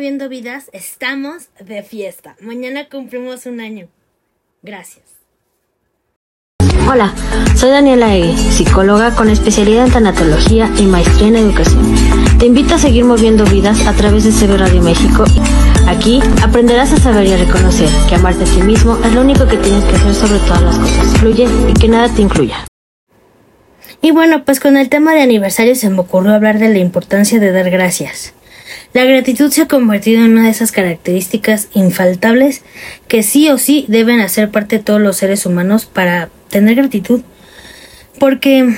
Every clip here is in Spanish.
Moviendo Vidas estamos de fiesta. Mañana cumplimos un año. Gracias. Hola, soy Daniela Egui, psicóloga con especialidad en tanatología y maestría en educación. Te invito a seguir moviendo vidas a través de CB Radio México. Aquí aprenderás a saber y a reconocer que amarte a ti mismo es lo único que tienes que hacer sobre todas las cosas. Fluye y que nada te incluya. Y bueno, pues con el tema de aniversario se me ocurrió hablar de la importancia de dar gracias. La gratitud se ha convertido en una de esas características infaltables que sí o sí deben hacer parte de todos los seres humanos para tener gratitud. Porque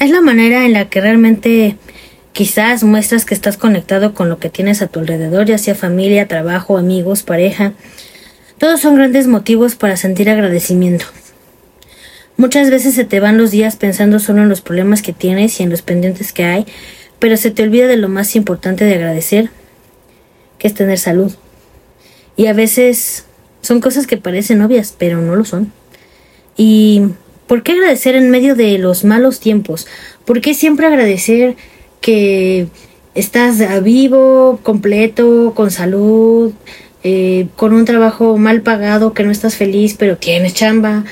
es la manera en la que realmente quizás muestras que estás conectado con lo que tienes a tu alrededor, ya sea familia, trabajo, amigos, pareja. Todos son grandes motivos para sentir agradecimiento. Muchas veces se te van los días pensando solo en los problemas que tienes y en los pendientes que hay, pero se te olvida de lo más importante de agradecer, que es tener salud. Y a veces son cosas que parecen obvias, pero no lo son. ¿Y por qué agradecer en medio de los malos tiempos? ¿Por qué siempre agradecer que estás vivo, completo, con salud, eh, con un trabajo mal pagado, que no estás feliz, pero tienes chamba,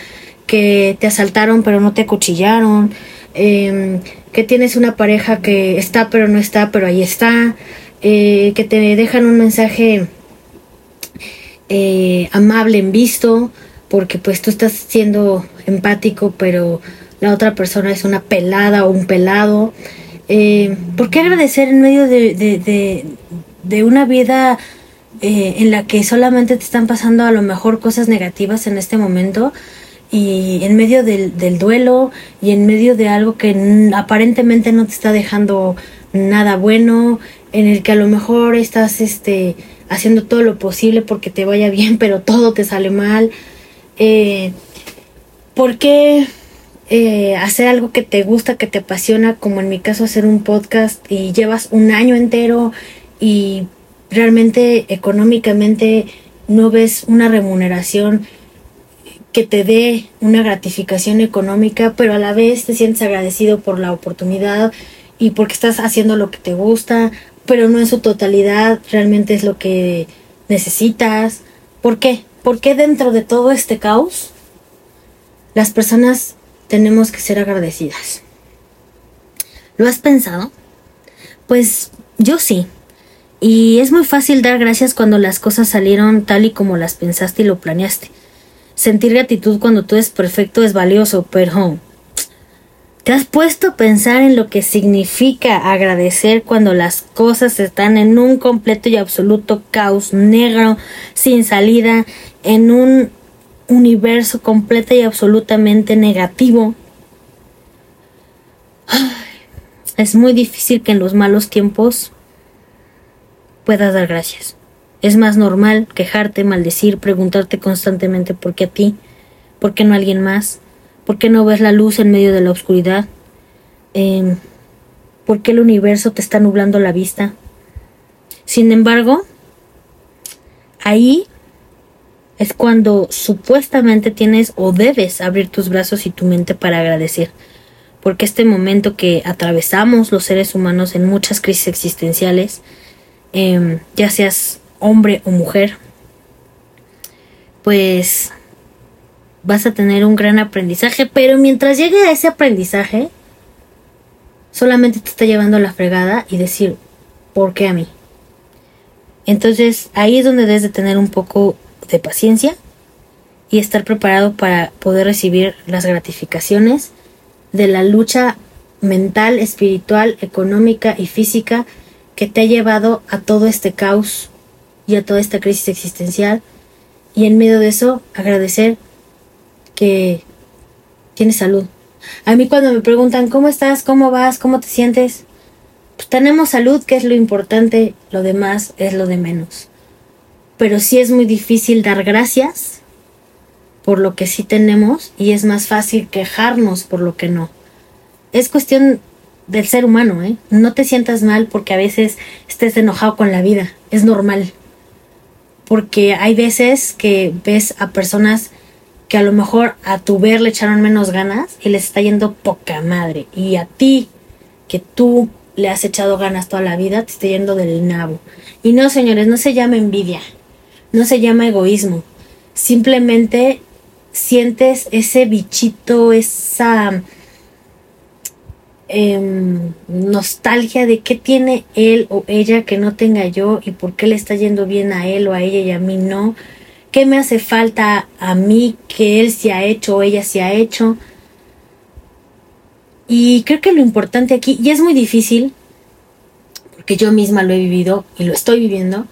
que te asaltaron pero no te acuchillaron, eh, que tienes una pareja que está pero no está, pero ahí está, eh, que te dejan un mensaje eh, amable en visto, porque pues tú estás siendo empático, pero la otra persona es una pelada o un pelado. Eh, ¿Por qué agradecer en medio de, de, de, una vida en la que solamente te están pasando a lo mejor cosas negativas en este momento? Y en medio del, del, duelo y en medio de algo que aparentemente no te está dejando nada bueno, en el que a lo mejor estás este, haciendo todo lo posible porque te vaya bien, pero todo te sale mal. Eh, ¿Por qué eh, hacer algo que te gusta, que te apasiona, como en mi caso hacer un podcast y llevas un año entero y realmente económicamente no ves una remuneración? Que te dé una gratificación económica, pero a la vez te sientes agradecido por la oportunidad y porque estás haciendo lo que te gusta, pero no en su totalidad realmente es lo que necesitas. ¿Por qué? ¿Por qué dentro de todo este caos las personas tenemos que ser agradecidas? ¿Lo has pensado? Pues yo sí. Y es muy fácil dar gracias cuando las cosas salieron tal y como las pensaste y lo planeaste. Sentir gratitud cuando tú eres perfecto es valioso, pero ¿te has puesto a pensar en lo que significa agradecer cuando las cosas están en un completo y absoluto caos negro, sin salida, en un universo completo y absolutamente negativo? Es muy difícil que en los malos tiempos puedas dar gracias. Es más normal quejarte, maldecir, preguntarte constantemente por qué a ti, por qué no a alguien más, por qué no ves la luz en medio de la oscuridad, eh, por qué el universo te está nublando la vista. Sin embargo, ahí es cuando supuestamente tienes o debes abrir tus brazos y tu mente para agradecer. Porque este momento que atravesamos los seres humanos en muchas crisis existenciales, eh, ya seas hombre o mujer, pues vas a tener un gran aprendizaje, pero mientras llegue a ese aprendizaje, solamente te está llevando la fregada y decir, ¿por qué a mí? Entonces ahí es donde debes de tener un poco de paciencia y estar preparado para poder recibir las gratificaciones de la lucha mental, espiritual, económica y física que te ha llevado a todo este caos y a toda esta crisis existencial. Y en medio de eso, agradecer que tienes salud. A mí cuando me preguntan, ¿cómo estás? ¿Cómo vas? ¿Cómo te sientes? Pues tenemos salud, que es lo importante, lo demás es lo de menos. Pero sí es muy difícil dar gracias por lo que sí tenemos y es más fácil quejarnos por lo que no. Es cuestión del ser humano, ¿eh? No te sientas mal porque a veces estés enojado con la vida, es normal porque hay veces que ves a personas que a lo mejor a tu ver le echaron menos ganas y les está yendo poca madre. Y a ti, que tú le has echado ganas toda la vida, te esté yendo del nabo. Y no, señores, no se llama envidia, no se llama egoísmo. Simplemente sientes ese bichito, esa em, nostalgia de qué tiene él o ella que no tenga yo y por qué le está yendo bien a él o a ella y a mí no. ¿Qué me hace falta a mí que él se ha hecho o ella se ha hecho? Y creo que lo importante aquí, y es muy difícil, porque yo misma lo he vivido y lo estoy viviendo,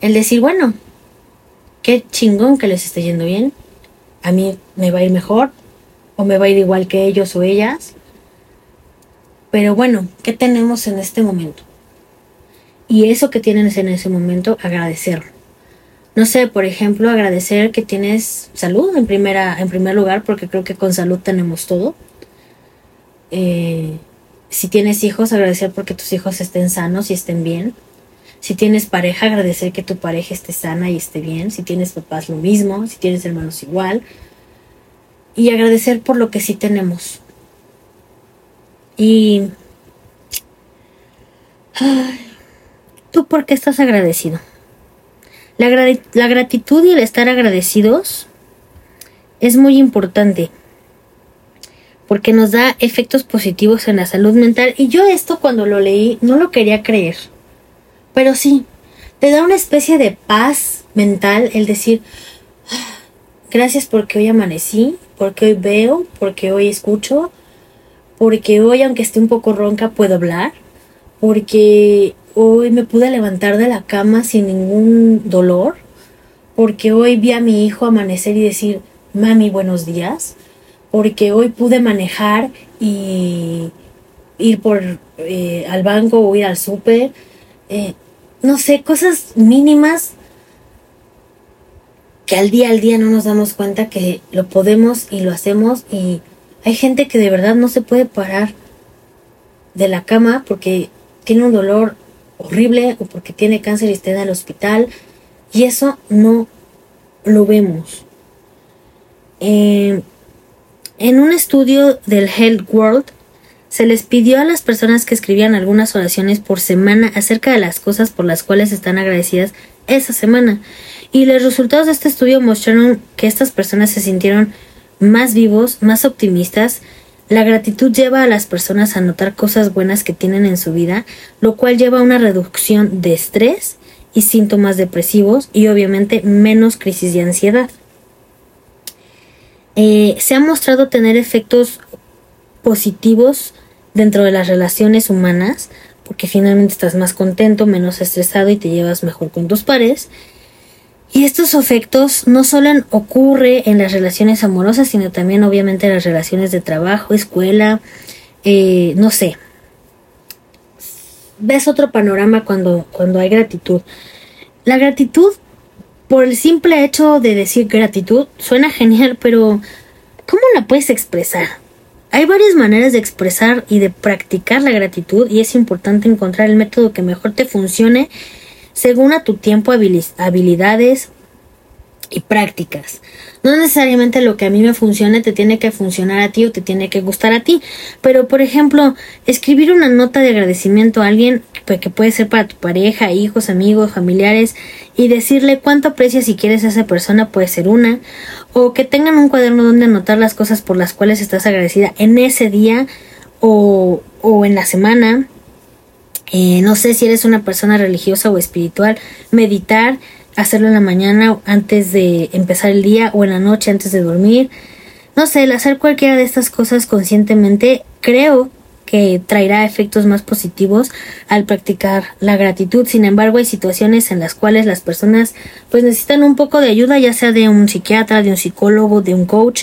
el decir, bueno, qué chingón que les esté yendo bien, a mí me va a ir mejor, o me va a ir igual que ellos o ellas, pero bueno, ¿qué tenemos en este momento? Y eso que tienen en ese momento, agradecerlo. No sé, por ejemplo, agradecer que tienes salud en, primera, en primer lugar, porque creo que con salud tenemos todo eh, si tienes hijos, agradecer porque tus hijos estén sanos y estén bien. Si tienes pareja, agradecer que tu pareja esté sana y esté bien. Si tienes papás, lo mismo. Si tienes hermanos, igual. Y agradecer por lo que sí tenemos. Y... ¿Tú por qué estás agradecido? La, la gratitud y el estar agradecidos es muy importante porque nos da efectos positivos en la salud mental. Y yo esto cuando lo leí no lo quería creer. Pero sí, te da una especie de paz mental el decir, ah, gracias porque hoy amanecí, porque hoy veo, porque hoy escucho, porque hoy aunque esté un poco ronca puedo hablar, porque hoy me pude levantar de la cama sin ningún dolor, porque hoy vi a mi hijo amanecer y decir, mami, buenos días porque hoy pude manejar y ir por eh, al banco o ir al súper. Eh, no sé, cosas mínimas que al día al día no nos damos cuenta que lo podemos y lo hacemos y hay gente que de verdad no se puede parar de la cama porque tiene un dolor horrible o porque tiene cáncer y está en el hospital y eso no lo vemos. Eh, en un estudio del Health World, se les pidió a las personas que escribían algunas oraciones por semana acerca de las cosas por las cuales están agradecidas esa semana. Y los resultados de este estudio mostraron que estas personas se sintieron más vivos, más optimistas. La gratitud lleva a las personas a notar cosas buenas que tienen en su vida, lo cual lleva a una reducción de estrés y síntomas depresivos y obviamente menos crisis de ansiedad. Eh, se ha mostrado tener efectos positivos dentro de las relaciones humanas, porque finalmente estás más contento, menos estresado y te llevas mejor con tus pares. Y estos efectos no solo ocurren en las relaciones amorosas, sino también obviamente en las relaciones de trabajo, escuela, eh, no sé. Ves otro panorama cuando, cuando hay gratitud. La gratitud por el simple hecho de decir gratitud, suena genial, pero ¿cómo la puedes expresar? Hay varias maneras de expresar y de practicar la gratitud y es importante encontrar el método que mejor te funcione según a tu tiempo, habilidades y prácticas. No necesariamente lo que a mí me funcione te tiene que funcionar a ti o te tiene que gustar a ti, pero por ejemplo, escribir una nota de agradecimiento a alguien que puede ser para tu pareja, hijos, amigos, familiares y decirle cuánto aprecias si quieres a esa persona puede ser una o que tengan un cuaderno donde anotar las cosas por las cuales estás agradecida en ese día o, o en la semana. Eh, no sé si eres una persona religiosa o espiritual, meditar hacerlo en la mañana antes de empezar el día o en la noche antes de dormir. No sé, el hacer cualquiera de estas cosas conscientemente creo que traerá efectos más positivos al practicar la gratitud. Sin embargo, hay situaciones en las cuales las personas pues necesitan un poco de ayuda, ya sea de un psiquiatra, de un psicólogo, de un coach,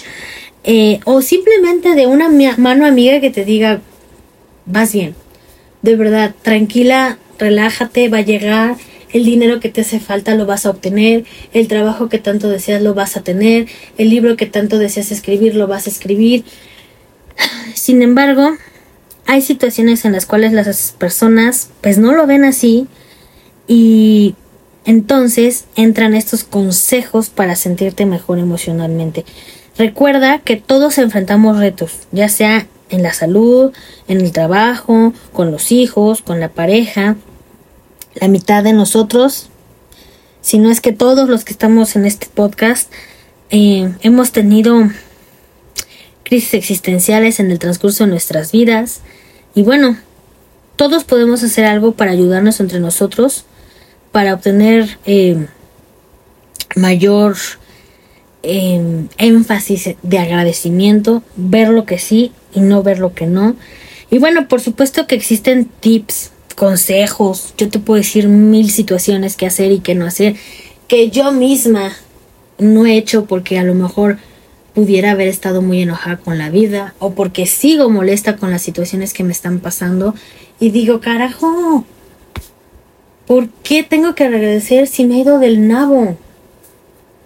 eh, o simplemente de una mano amiga que te diga, vas bien, de verdad, tranquila, relájate, va a llegar, el dinero que te hace falta lo vas a obtener, el trabajo que tanto deseas lo vas a tener, el libro que tanto deseas escribir lo vas a escribir. Sin embargo, hay situaciones en las cuales las personas pues no lo ven así y entonces entran estos consejos para sentirte mejor emocionalmente. Recuerda que todos enfrentamos retos, ya sea en la salud, en el trabajo, con los hijos, con la pareja. La mitad de nosotros, si no es que todos los que estamos en este podcast, eh, hemos tenido crisis existenciales en el transcurso de nuestras vidas. Y bueno, todos podemos hacer algo para ayudarnos entre nosotros, para obtener eh, mayor em, énfasis de agradecimiento, ver lo que sí y no ver lo que no. Y bueno, por supuesto que existen tips, consejos, yo te puedo decir mil situaciones que hacer y que no hacer, que yo misma no he hecho porque a lo mejor pudiera haber estado muy enojada con la vida o porque sigo molesta con las situaciones que me están pasando y digo, carajo, ¿por qué tengo que agradecer si me he ido del nabo?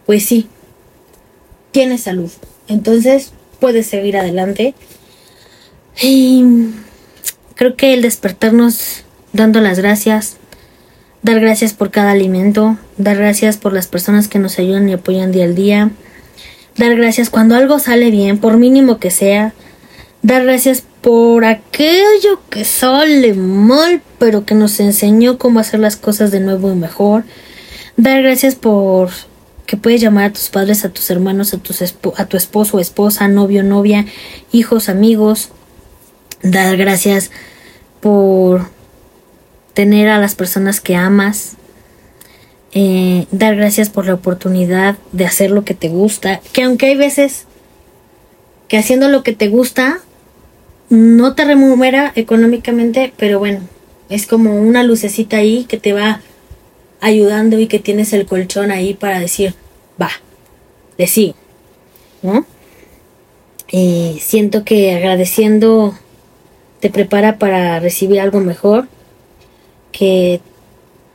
Pues sí, tienes salud. Entonces puedes seguir adelante. Y creo que el despertarnos dando las gracias, dar gracias por cada alimento, dar gracias por las personas que nos ayudan y apoyan día al día, dar gracias cuando algo sale bien, por mínimo que sea, dar gracias por aquello que sale mal, pero que nos enseñó cómo hacer las cosas de nuevo y mejor, dar gracias por que puedes llamar a tus padres, a tus hermanos, a, tus a tu esposo esposa, novio, novia, hijos, amigos. Dar gracias por tener a las personas que amas. Eh, dar gracias por la oportunidad de hacer lo que te gusta. Que aunque hay veces que haciendo lo que te gusta no te remunera económicamente, pero bueno, es como una lucecita ahí que te va ayudando y que tienes el colchón ahí para decir, va, de sí, ¿no? Y siento que agradeciendo te prepara para recibir algo mejor, que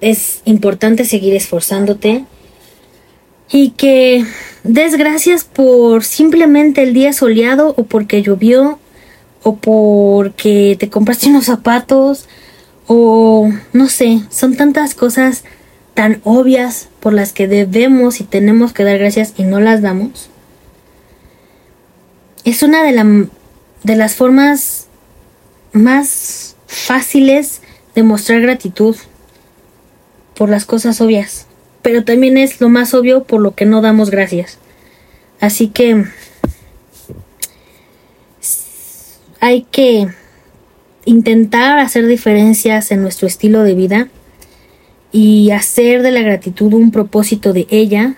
es importante seguir esforzándote y que des gracias por simplemente el día soleado o porque llovió o porque te compraste unos zapatos o no sé, son tantas cosas tan obvias por las que debemos y tenemos que dar gracias y no las damos, es una de, de las formas más fáciles de mostrar gratitud por las cosas obvias, pero también es lo más obvio por lo que no damos gracias. Así que hay que intentar hacer diferencias en nuestro estilo de vida y hacer de la gratitud un propósito de ella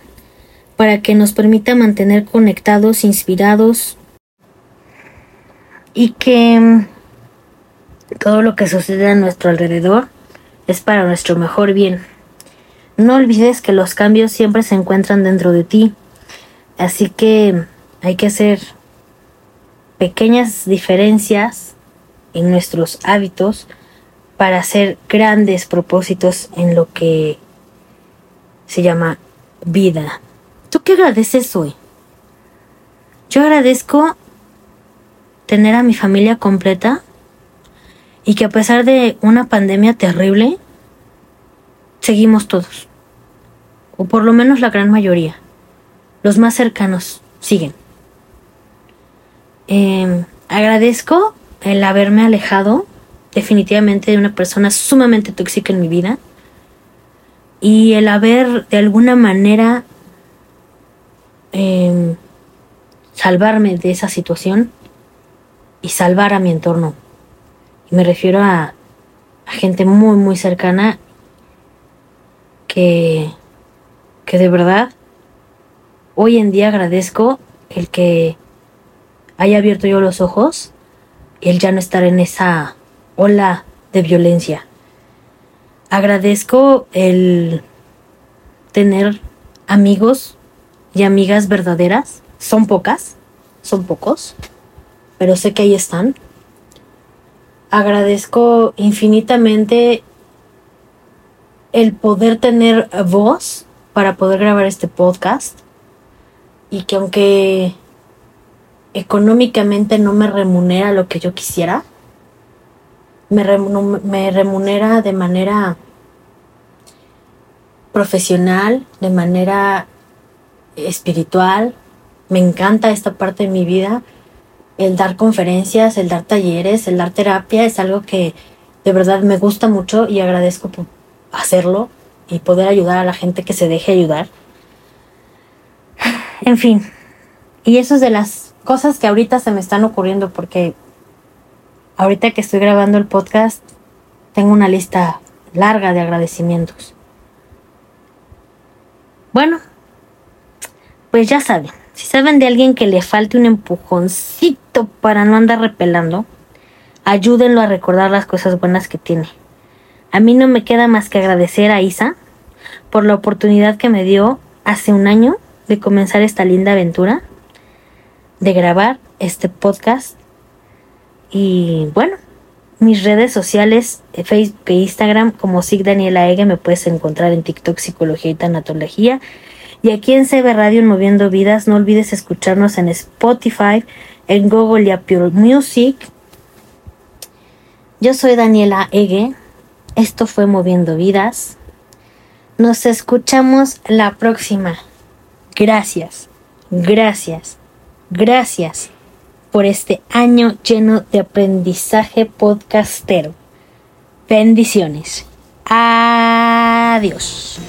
para que nos permita mantener conectados, inspirados y que todo lo que sucede a nuestro alrededor es para nuestro mejor bien. No olvides que los cambios siempre se encuentran dentro de ti, así que hay que hacer pequeñas diferencias en nuestros hábitos para hacer grandes propósitos en lo que se llama vida. ¿Tú qué agradeces hoy? Yo agradezco tener a mi familia completa y que a pesar de una pandemia terrible, seguimos todos. O por lo menos la gran mayoría. Los más cercanos siguen. Em, agradezco el haberme alejado definitivamente de una persona sumamente tóxica en mi vida y el haber de alguna manera em, salvarme de esa situación y salvar a mi entorno. Me refiero a, a gente muy, muy cercana que, que de verdad hoy en día agradezco el que haya abierto yo los ojos y el ya no estar en esa ola de violencia. Agradezco el tener amigos y amigas verdaderas. Son pocas, son pocos, pero sé que ahí están. Agradezco infinitamente el poder tener voz para poder grabar este podcast y que aunque económicamente no me remunera lo que yo quisiera, me, remunera de manera profesional, de manera espiritual. Me encanta esta parte de mi vida el dar conferencias, el dar talleres, el dar terapia es algo que de verdad me gusta mucho y agradezco por hacerlo y poder ayudar a la gente que se deje ayudar. En fin, y eso es de las cosas que ahorita se me están ocurriendo porque ahorita que estoy grabando el podcast tengo una lista larga de agradecimientos. Bueno, pues ya saben, si saben de alguien que le falte un empujoncito para no andar repelando, ayúdenlo a recordar las cosas buenas que tiene. A mí no me queda más que agradecer a Isa por la oportunidad que me dio hace un año de comenzar esta linda aventura, de grabar este podcast. Y bueno, mis redes sociales, eh, Facebook e Instagram, como SIG Daniela Ege, me puedes encontrar en TikTok Psicología y Tanatología. Y aquí en CB Radio en Moviendo Vidas, no olvides escucharnos en Spotify, en Google y Apple Music. Yo soy Daniela Ege. Esto fue Moviendo Vidas. Nos escuchamos la próxima. Gracias, gracias, gracias por este año lleno de aprendizaje podcastero. Bendiciones. Adiós.